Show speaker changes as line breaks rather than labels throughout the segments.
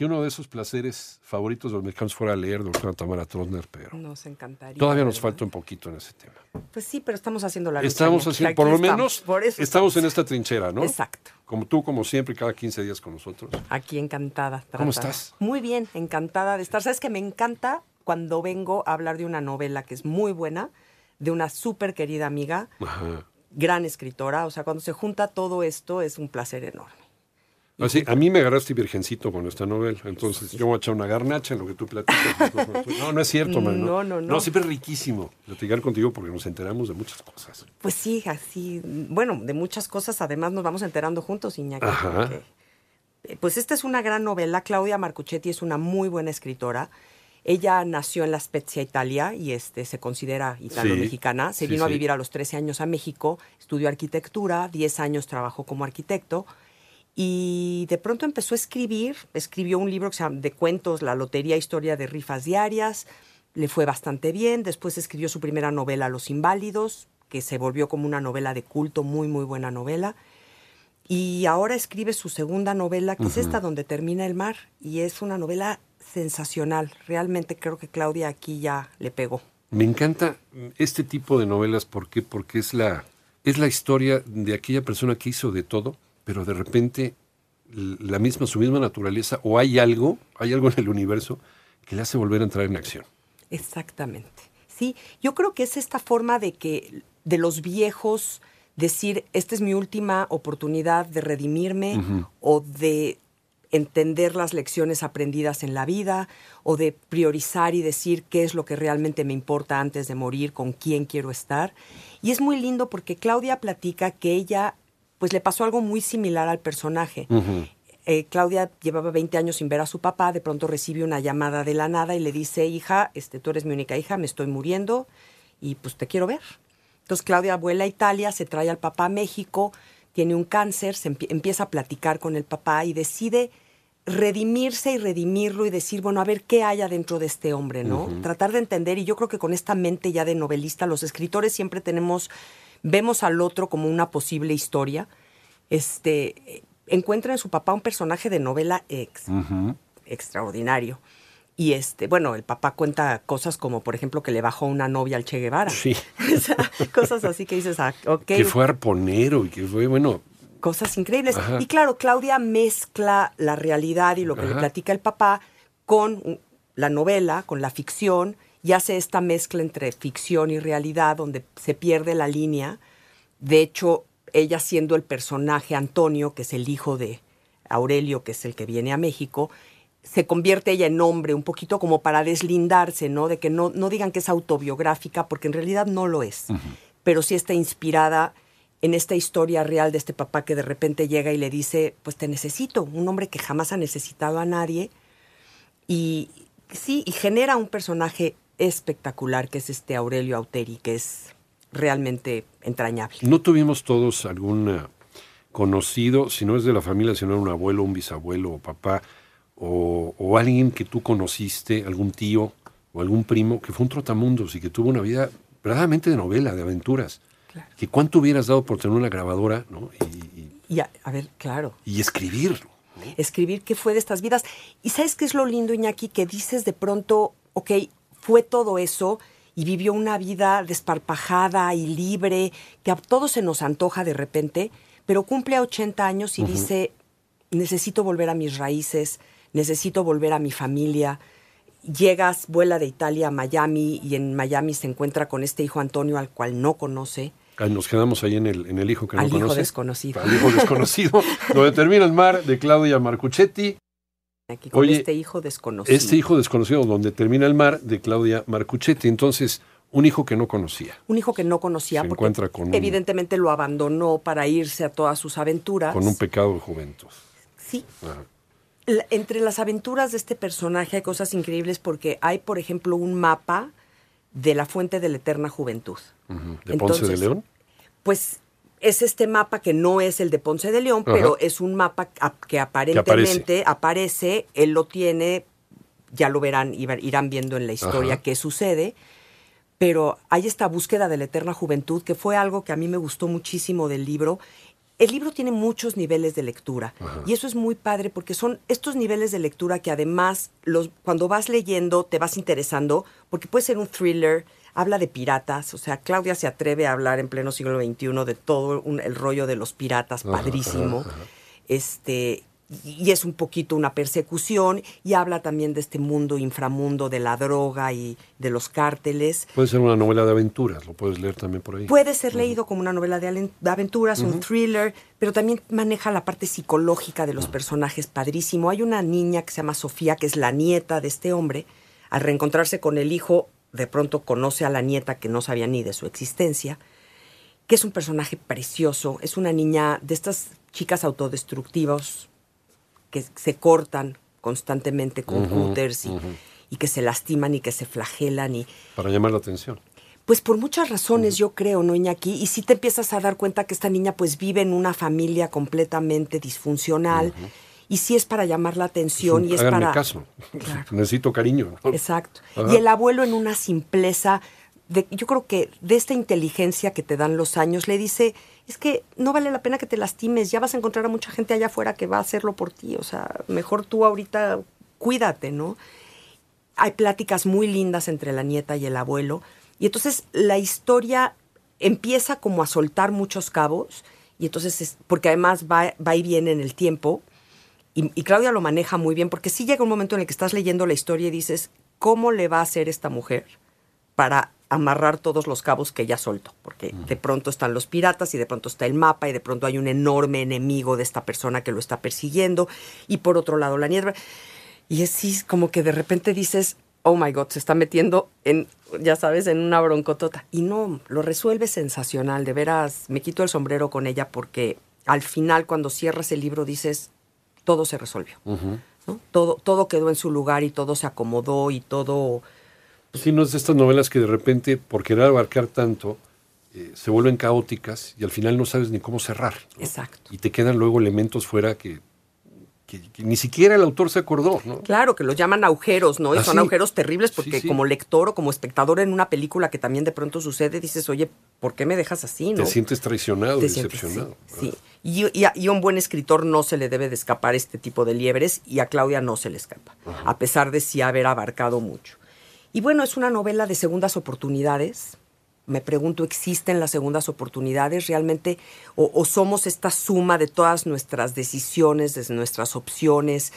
que uno de esos placeres favoritos de los mexicanos fuera leer doctora Tamara Trotner, pero
Nos encantaría.
todavía nos
¿verdad?
falta un poquito en ese tema.
Pues sí, pero estamos haciendo la lucha.
Estamos haciendo, por lo
estamos,
menos,
por
estamos en esta trinchera, ¿no?
Exacto.
Como tú, como siempre, cada 15 días con nosotros.
Aquí encantada.
¿Cómo estás?
Muy bien, encantada de estar. ¿Sabes que me encanta cuando vengo a hablar de una novela que es muy buena, de una súper querida amiga,
Ajá.
gran escritora? O sea, cuando se junta todo esto es un placer enorme.
Así, a mí me agarraste virgencito con esta novela, entonces yo voy a echar una garnacha en lo que tú platicas. No, no es cierto, man.
No, no, no.
No, siempre es riquísimo platicar contigo porque nos enteramos de muchas cosas.
Pues sí, así, bueno, de muchas cosas además nos vamos enterando juntos, Iñaki.
Ajá.
porque, eh, Pues esta es una gran novela. Claudia Marcuchetti es una muy buena escritora. Ella nació en La Spezia, Italia, y este, se considera italo-mexicana. Se
sí,
vino a
sí.
vivir a los 13 años a México, estudió arquitectura, 10 años trabajó como arquitecto, y de pronto empezó a escribir. Escribió un libro que se llama de cuentos, La Lotería Historia de Rifas Diarias. Le fue bastante bien. Después escribió su primera novela, Los Inválidos, que se volvió como una novela de culto, muy, muy buena novela. Y ahora escribe su segunda novela, que es esta, Donde termina el mar. Y es una novela sensacional. Realmente creo que Claudia aquí ya le pegó.
Me encanta este tipo de novelas, ¿por qué? Porque es la, es la historia de aquella persona que hizo de todo, pero de repente la misma, su misma naturaleza, o hay algo, hay algo en el universo que le hace volver a entrar en acción.
Exactamente. Sí, yo creo que es esta forma de que de los viejos decir, esta es mi última oportunidad de redimirme o de entender las lecciones aprendidas en la vida o de priorizar y decir qué es lo que realmente me importa antes de morir, con quién quiero estar. Y es muy lindo porque Claudia platica que ella pues le pasó algo muy similar al personaje. Eh, Claudia llevaba 20 años sin ver a su papá, de pronto recibe una llamada de la nada y le dice, hija, este, tú eres mi única hija, me estoy muriendo y pues te quiero ver. Entonces Claudia vuela a Italia, se trae al papá a México, tiene un cáncer, se empie- empieza a platicar con el papá y decide redimirse y redimirlo y decir, bueno, a ver qué hay adentro de este hombre, ¿no? Tratar de entender, y yo creo que con esta mente ya de novelista, los escritores siempre tenemos, vemos al otro como una posible historia. Este, encuentra en su papá un personaje de novela ex, extraordinario. Y este, bueno, el papá cuenta cosas como, por ejemplo, que le bajó una novia al Che Guevara.
Sí.
O sea, cosas así que dices, ah, ok,
Que fue arponero y que fue, bueno,
cosas increíbles.
Ajá.
Y claro, Claudia mezcla la realidad y lo que le platica el papá con uh, la novela, con la ficción, y hace esta mezcla entre ficción y realidad donde se pierde la línea. De hecho, ella siendo el personaje Antonio, que es el hijo de Aurelio, que es el que viene a México, se convierte ella en hombre, un poquito como para deslindarse, ¿no? De que no, no digan que es autobiográfica, porque en realidad no lo es. Pero sí está inspirada en esta historia real de este papá que de repente llega y le dice, pues te necesito, un hombre que jamás ha necesitado a nadie. Y sí, y genera un personaje espectacular, que es este Aurelio Auteri, que es realmente entrañable.
no tuvimos todos algún eh, conocido, si no es de la familia, sino un abuelo, un bisabuelo o papá, o, o alguien que tú conociste, algún tío o algún primo, que fue un trotamundos y que tuvo una vida verdaderamente de novela, de aventuras.
Claro.
Que cuánto hubieras dado por tener una grabadora ¿no? y, y-
Y a, a ver, claro,
y escribirlo.
escribir qué fue de estas vidas. Y sabes qué es lo lindo, Iñaki, que dices de pronto, ok, fue todo eso y vivió una vida desparpajada y libre, que a todos se nos antoja de repente, pero cumple a 80 años y dice, necesito volver a mis raíces, necesito volver a mi familia. Llegas, vuela de Italia a Miami y en Miami se encuentra con este hijo Antonio al cual no conoce.
Ah, Nos quedamos ahí en el, en el hijo que no
Al hijo
conoce.
desconocido.
Al hijo desconocido. donde termina el mar de Claudia Marcuchetti.
Aquí con
Oye,
este hijo desconocido.
Este hijo desconocido, donde termina el mar de Claudia Marcuchetti. Entonces, un hijo que no conocía.
Un hijo que no conocía
Se
porque
encuentra con un-
evidentemente lo abandonó para irse a todas sus aventuras.
Con un pecado de juventud.
Sí.
Ajá.
Entre las aventuras de este personaje hay cosas increíbles porque hay, por ejemplo, un mapa de la fuente de la eterna juventud.
¿De Ponce de
Entonces,
León?
Pues es este mapa que no es el de Ponce de León,
Ajá.
pero es un mapa que aparentemente aparece. él lo tiene, ya lo verán, irán viendo en la historia
Ajá.
qué sucede, pero hay esta búsqueda de la eterna juventud que fue algo que a mí me gustó muchísimo del libro. El libro tiene muchos niveles de lectura y eso es muy padre porque son estos niveles de lectura que además los, cuando vas leyendo te vas interesando porque puede ser un thriller, habla de piratas, o sea, Claudia se atreve a hablar en pleno siglo XXI de todo un- el rollo de los piratas, padrísimo.
ajá, ajá.
Este, y es un poquito una persecución y habla también de este mundo inframundo de la droga y de los cárteles.
Puede ser una novela de aventuras, lo puedes leer también por ahí.
Puede ser leído como una novela de, aventuras, un thriller, pero también maneja la parte psicológica de los personajes padrísimo. Hay una niña que se llama Sofía, que es la nieta de este hombre. Al reencontrarse con el hijo, de pronto conoce a la nieta que no sabía ni de su existencia, que es un personaje precioso. Es una niña de estas chicas autodestructivas que se cortan constantemente con y,
ujú.
y que se lastiman y que se flagelan y
Para llamar la atención.
pues por muchas razones, yo creo, ¿no, Iñaki? Y si te empiezas a dar cuenta que esta niña pues vive en una familia completamente disfuncional. Y sí es para llamar la atención y es
Háganme
para...
caso.
Claro.
Necesito cariño. ¿no?
Exacto.
Ajá.
Y el abuelo en una simpleza, de, yo creo que de esta inteligencia que te dan los años, le dice, es que no vale la pena que te lastimes, ya vas a encontrar a mucha gente allá afuera que va a hacerlo por ti, o sea, mejor tú ahorita cuídate, ¿no? Hay pláticas muy lindas entre la nieta y el abuelo, y entonces la historia empieza como a soltar muchos cabos, y entonces, es, porque además va, va y viene en el tiempo, y, y Claudia lo maneja muy bien, porque sí llega un momento en el que estás leyendo la historia y dices, ¿cómo le va a hacer esta mujer para amarrar todos los cabos que ella soltó? Porque de pronto están los piratas y de pronto está el mapa y de pronto hay un enorme enemigo de esta persona que lo está persiguiendo y por otro lado la niebla. Y es sí, como que de repente dices, oh my God, se está metiendo en, ya sabes, en una broncotota. Y no, lo resuelve sensacional, de veras, me quito el sombrero con ella porque al final cuando cierras el libro dices, todo se resolvió. ¿no? Todo, todo quedó en su lugar y todo se acomodó y todo...
Sí, no es de estas novelas que de repente, por querer abarcar tanto, eh, se vuelven caóticas y al final no sabes ni cómo cerrar. ¿no?
Exacto.
Y te quedan luego elementos fuera que, que- que ni siquiera el autor se acordó. ¿no?
Claro, que los llaman agujeros, ¿no? Y
Ah,
son agujeros terribles porque
Sí, sí.
como lector o como espectador en una película que también de pronto sucede, dices, oye, ¿por qué me dejas así, no?
Te sientes traicionado,
Te sientes-
decepcionado.
Sí, sí. Y, y a, y a un buen escritor no se le debe de escapar este tipo de liebres y a Claudia no se le escapa, a pesar de sí haber abarcado mucho. Y bueno, es una novela de segundas oportunidades. Me pregunto, ¿existen las segundas oportunidades realmente? ¿O, o somos esta suma de todas nuestras decisiones, de nuestras opciones?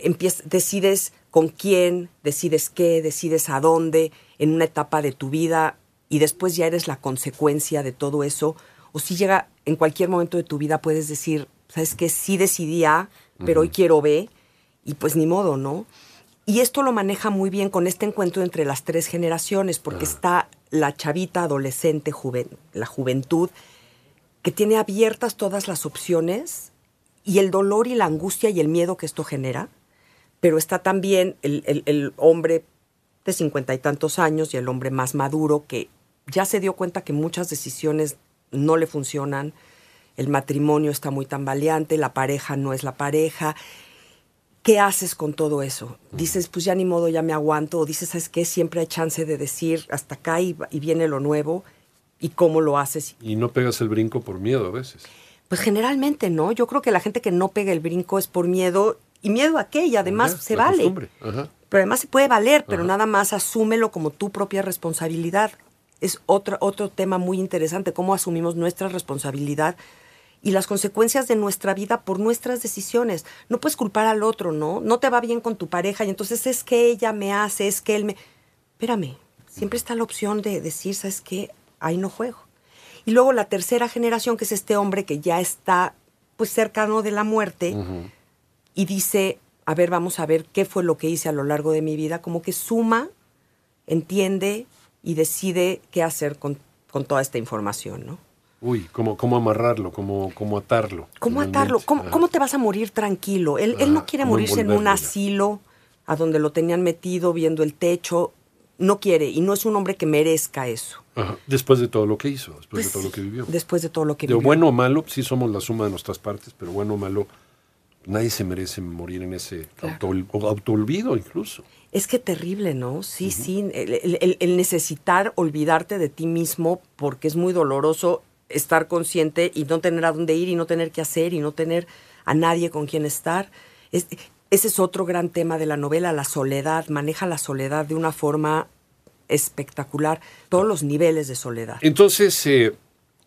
Empiez- decides con quién, decides qué, decides a dónde en una etapa de tu vida y después ya eres la consecuencia de todo eso. O si llega en cualquier momento de tu vida puedes decir, ¿sabes qué? Sí decidí A, pero hoy quiero B y pues ni modo, ¿no? Y esto lo maneja muy bien con este encuentro entre las tres generaciones, porque está la chavita adolescente, juven- la juventud, que tiene abiertas todas las opciones y el dolor y la angustia y el miedo que esto genera, pero está también el, el- el hombre de cincuenta y tantos años y el hombre más maduro que ya se dio cuenta que muchas decisiones no le funcionan, el matrimonio está muy tambaleante, la pareja no es la pareja. ¿Qué haces con todo eso? Dices, pues ya ni modo, ya me aguanto, o dices, ¿sabes qué? Siempre hay chance de decir, hasta acá y, y viene lo nuevo, y cómo lo haces.
Y no pegas el brinco por miedo a veces.
Pues generalmente no, yo creo que la gente que no pega el brinco es por miedo, y miedo a qué, y además se vale.
Ajá.
Pero además se puede valer, pero
Ajá.
nada más asúmelo como tu propia responsabilidad. Es otro, otro tema muy interesante, cómo asumimos nuestra responsabilidad y las consecuencias de nuestra vida por nuestras decisiones. No puedes culpar al otro, ¿no? No te va bien con tu pareja y entonces es que ella me hace, es que él me... Espérame, siempre está la opción de decir, ¿sabes qué? Ahí no juego. Y luego la tercera generación, que es este hombre que ya está pues cercano de la muerte y dice, a ver, vamos a ver qué fue lo que hice a lo largo de mi vida, como que suma, entiende y decide qué hacer con, con toda esta información, ¿no?
Uy, ¿cómo, cómo amarrarlo? ¿Cómo, cómo atarlo?
¿Cómo atarlo? ¿Cómo,
Ajá.
cómo te vas a morir tranquilo? Él, él no
Ajá,
quiere
¿cómo
morirse en un asilo a donde lo tenían metido viendo el techo. No quiere y no es un hombre que merezca eso.
Ajá. Después de todo lo que hizo, después
Pues
de todo lo que vivió.
Después de todo lo que
De
vivió.
bueno o malo, sí somos la suma de nuestras partes, pero bueno o malo, nadie se merece morir en ese
Claro.
auto- autoolvido incluso.
Es que terrible, ¿no? Sí, sí. El, el- el- el necesitar olvidarte de ti mismo porque es muy doloroso estar consciente y no tener a dónde ir y no tener qué hacer y no tener a nadie con quien estar. Es- ese es otro gran tema de la novela, la soledad. Maneja la soledad de una forma espectacular. Todos los niveles de soledad.
Entonces, eh,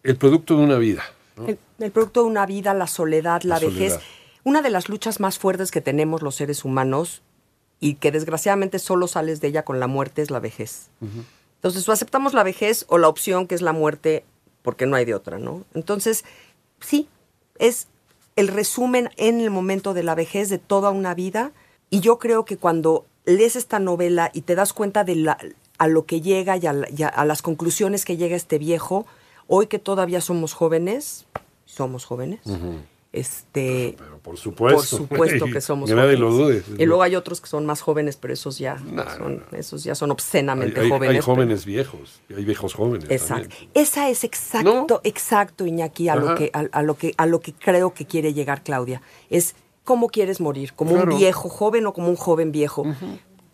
el producto de una vida. ¿no?
El, el producto de una vida, la soledad, la,
La
vejez.
soledad.
Una de las luchas más fuertes que tenemos los seres humanos y que desgraciadamente solo sales de ella con la muerte es la vejez. Entonces, o aceptamos la vejez o la opción que es la muerte porque no hay de otra, ¿no? Entonces, sí, es el resumen en el momento de la vejez de toda una vida y yo creo que cuando lees esta novela y te das cuenta de la, a lo que llega y a, las conclusiones que llega este viejo, hoy que todavía somos jóvenes, somos jóvenes, este,
Pero por supuesto.
por supuesto que somos
Que nadie
jóvenes.
lo dude.
Y luego hay otros que son más jóvenes, pero esos ya, son, esos ya son obscenamente
hay- hay
jóvenes.
jóvenes viejos, hay viejos jóvenes.
Exacto.
también.
Esa es exacto,
¿No?
exacto, Iñaki, a lo, que, a, a lo que a lo que creo que quiere llegar Claudia. Es cómo quieres morir, como
Claro.
un viejo joven o como un joven viejo.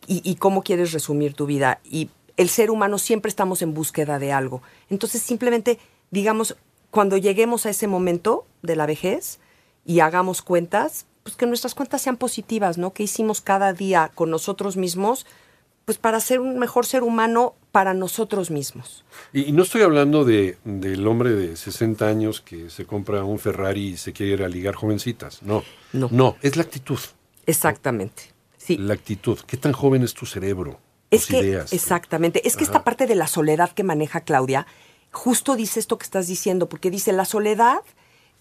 y, y cómo quieres resumir tu vida. Y el ser humano siempre estamos en búsqueda de algo. Entonces, simplemente, digamos, cuando lleguemos a ese momento de la vejez y hagamos cuentas, pues que nuestras cuentas sean positivas, ¿no? Que hicimos cada día con nosotros mismos, pues para ser un mejor ser humano para nosotros mismos.
Y, y no estoy hablando de, del hombre de 60 años que se compra un Ferrari y se quiere ir a ligar jovencitas. No.
No.
No, es la actitud.
Exactamente. Sí.
La actitud. ¿Qué tan joven es tu cerebro?
Es
tus
que,
ideas.
exactamente, es que esta parte de la soledad que maneja Claudia, justo dice esto que estás diciendo, porque dice, la soledad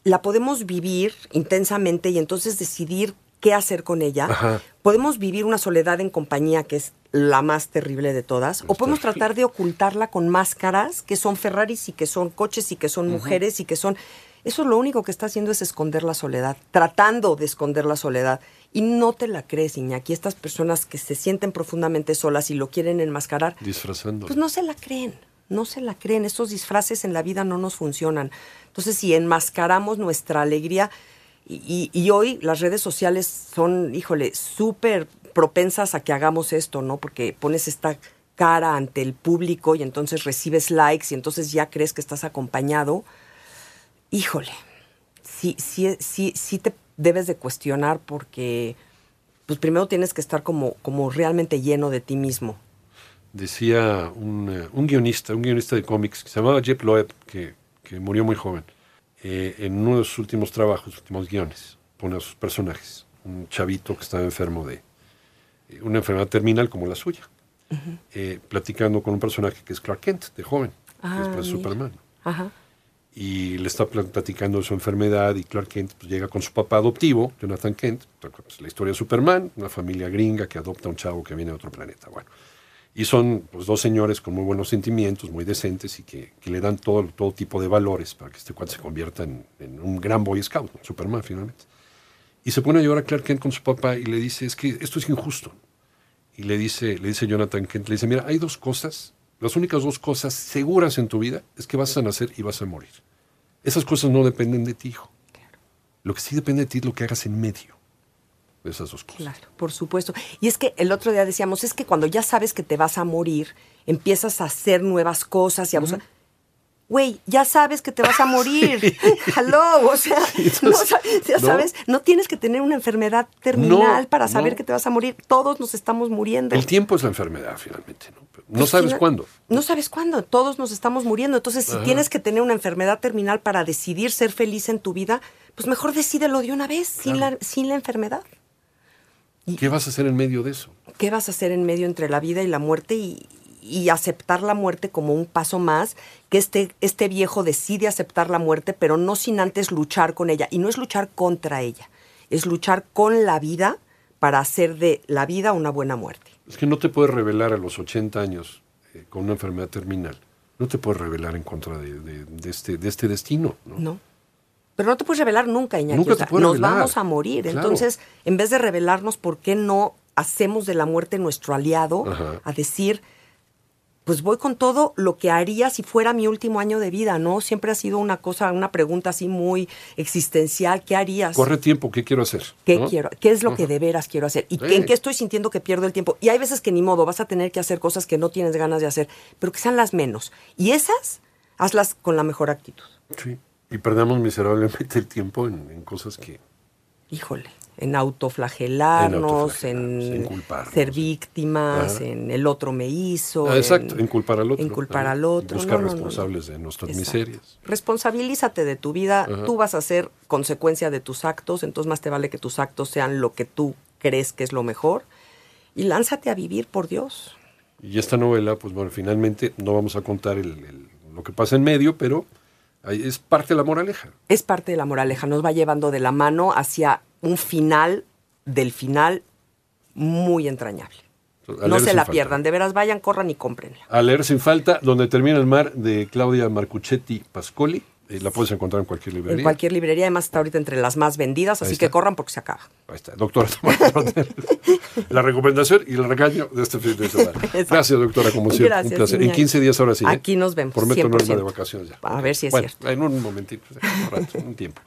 la podemos vivir intensamente y entonces decidir qué hacer con ella.
Ajá.
Podemos vivir una soledad en compañía, que es la más terrible de todas, o podemos tratar de ocultarla con máscaras, que son Ferraris y que son coches y que son mujeres y que son... Eso lo único que está haciendo es esconder la soledad, tratando de esconder la soledad. Y no te la crees, Iñaki. Estas personas que se sienten profundamente solas y lo quieren enmascarar,
Disfrazando.
pues no se la creen, no se la creen. Estos disfraces en la vida no nos funcionan. Entonces, si enmascaramos nuestra alegría, y, hoy las redes sociales son, híjole, súper propensas a que hagamos esto, ¿no? Porque pones esta cara ante el público y entonces recibes likes y entonces ya crees que estás acompañado. Híjole, sí, sí, sí, sí te debes de cuestionar porque, pues primero tienes que estar como, como realmente lleno de ti mismo.
Decía un, eh, un guionista, un guionista de cómics que se llamaba Jeff Loeb, que, que murió muy joven, eh, en uno de sus últimos trabajos, últimos guiones, pone a sus personajes, un chavito que estaba enfermo de eh, una enfermedad terminal como la suya, eh, platicando con un personaje que es Clark Kent, de joven, que
Ah,
después es
mira.
Superman.
Ajá.
y le está pla- platicando de su enfermedad y Clark Kent pues, llega con su papá adoptivo, Jonathan Kent, pues, la historia de Superman, una familia gringa que adopta a un chavo que viene de otro planeta. Bueno, y son pues, dos señores con muy buenos sentimientos, muy decentes y que, que le dan todo, todo tipo de valores para que este cuate se convierta en, en un gran Boy Scout, ¿no? Superman finalmente. Y se pone a llorar Clark Kent con su papá y le dice, es que esto es injusto. Y le dice, le dice Jonathan Kent, le dice, mira, hay dos cosas, las únicas dos cosas seguras en tu vida es que vas a nacer y vas a morir. Esas cosas no dependen de ti, hijo. Lo que sí depende de ti es lo que hagas en medio esas dos cosas.
Claro, por supuesto. Y es que el otro día decíamos, es que cuando ya sabes que te vas a morir, empiezas a hacer nuevas cosas y a buscar... Güey, ya sabes que te vas a morir. Hello, o sea,
entonces,
no, ya sabes, no tienes que tener una enfermedad terminal
No,
para saber que te vas a morir. Todos nos estamos muriendo.
El tiempo es la enfermedad, finalmente. No, no sabes cuándo.
No sabes cuándo. Todos nos estamos muriendo. Entonces, si
Ajá.
tienes que tener una enfermedad terminal para decidir ser feliz en tu vida, pues mejor decídelo de una vez, sin, la, sin la enfermedad.
¿Qué vas a hacer en medio de eso?
¿Qué vas a hacer en medio entre la vida y la muerte? Y, y aceptar la muerte como un paso más, que este, este viejo decide aceptar la muerte, pero no sin antes luchar con ella. Y no es luchar contra ella, es luchar con la vida para hacer de la vida una buena muerte.
Es que no te puedes revelar a los 80 años eh, con una enfermedad terminal. No te puedes revelar en contra de, de- de este, de este destino. ¿no?
No. Pero no te puedes revelar nunca, Iñaki.
Nunca
o sea, nos
revelar.
vamos a morir.
Claro.
Entonces, en vez de revelarnos, ¿por qué no hacemos de la muerte nuestro aliado?
Ajá.
A decir, pues voy con todo lo que haría si fuera mi último año de vida, ¿no? Siempre ha sido una cosa, una pregunta así muy existencial. ¿Qué harías?
Corre tiempo, ¿qué quiero hacer?
¿Qué
¿no?
quiero? ¿Qué es lo que de veras quiero hacer? ¿Y
Sí.
en qué estoy sintiendo que pierdo el tiempo? Y hay veces que ni modo, vas a tener que hacer cosas que no tienes ganas de hacer, pero que sean las menos. Y esas, hazlas con la mejor actitud.
Sí. Y perdamos miserablemente el tiempo en, en cosas que...
híjole, en autoflagelarnos,
En
en,
autoflagelarnos, en culparnos.
ser víctimas, en el otro me hizo.
Ah, exacto, en culpar al otro.
En culpar
Ajá.
al otro.
Buscar
No, no, no, no.
responsables de nuestras
Exacto.
miserias.
Responsabilízate de tu vida,
Ajá.
tú vas a ser consecuencia de tus actos, entonces más te vale que tus actos sean lo que tú crees que es lo mejor. Y lánzate a vivir por Dios.
Y esta novela, pues bueno, finalmente no vamos a contar el- el- lo que pasa en medio, pero es parte de la moraleja.
es parte de la moraleja, nos va llevando de la mano hacia un final del final muy entrañable. No se la
falta.
pierdan, de veras vayan, corran y cómprenla.
A leer sin falta, donde termina el mar de Claudia Marcuchetti Pascoli. Eh, la puedes encontrar en cualquier librería.
En cualquier librería, además está ahorita entre las más vendidas,
Ahí
así
está.
que corran porque se acaba.
Ahí está, doctora. La recomendación y el regaño de este fin de semana. Gracias, doctora, como siempre.
Gracias,
un placer. En
Iñaki.
15 días ahora sí. ¿eh?
Aquí nos vemos,
Prometo no irme
100%.
de vacaciones ya.
A ver si es
Bueno,
cierto.
En un momentito, un rato, un tiempo.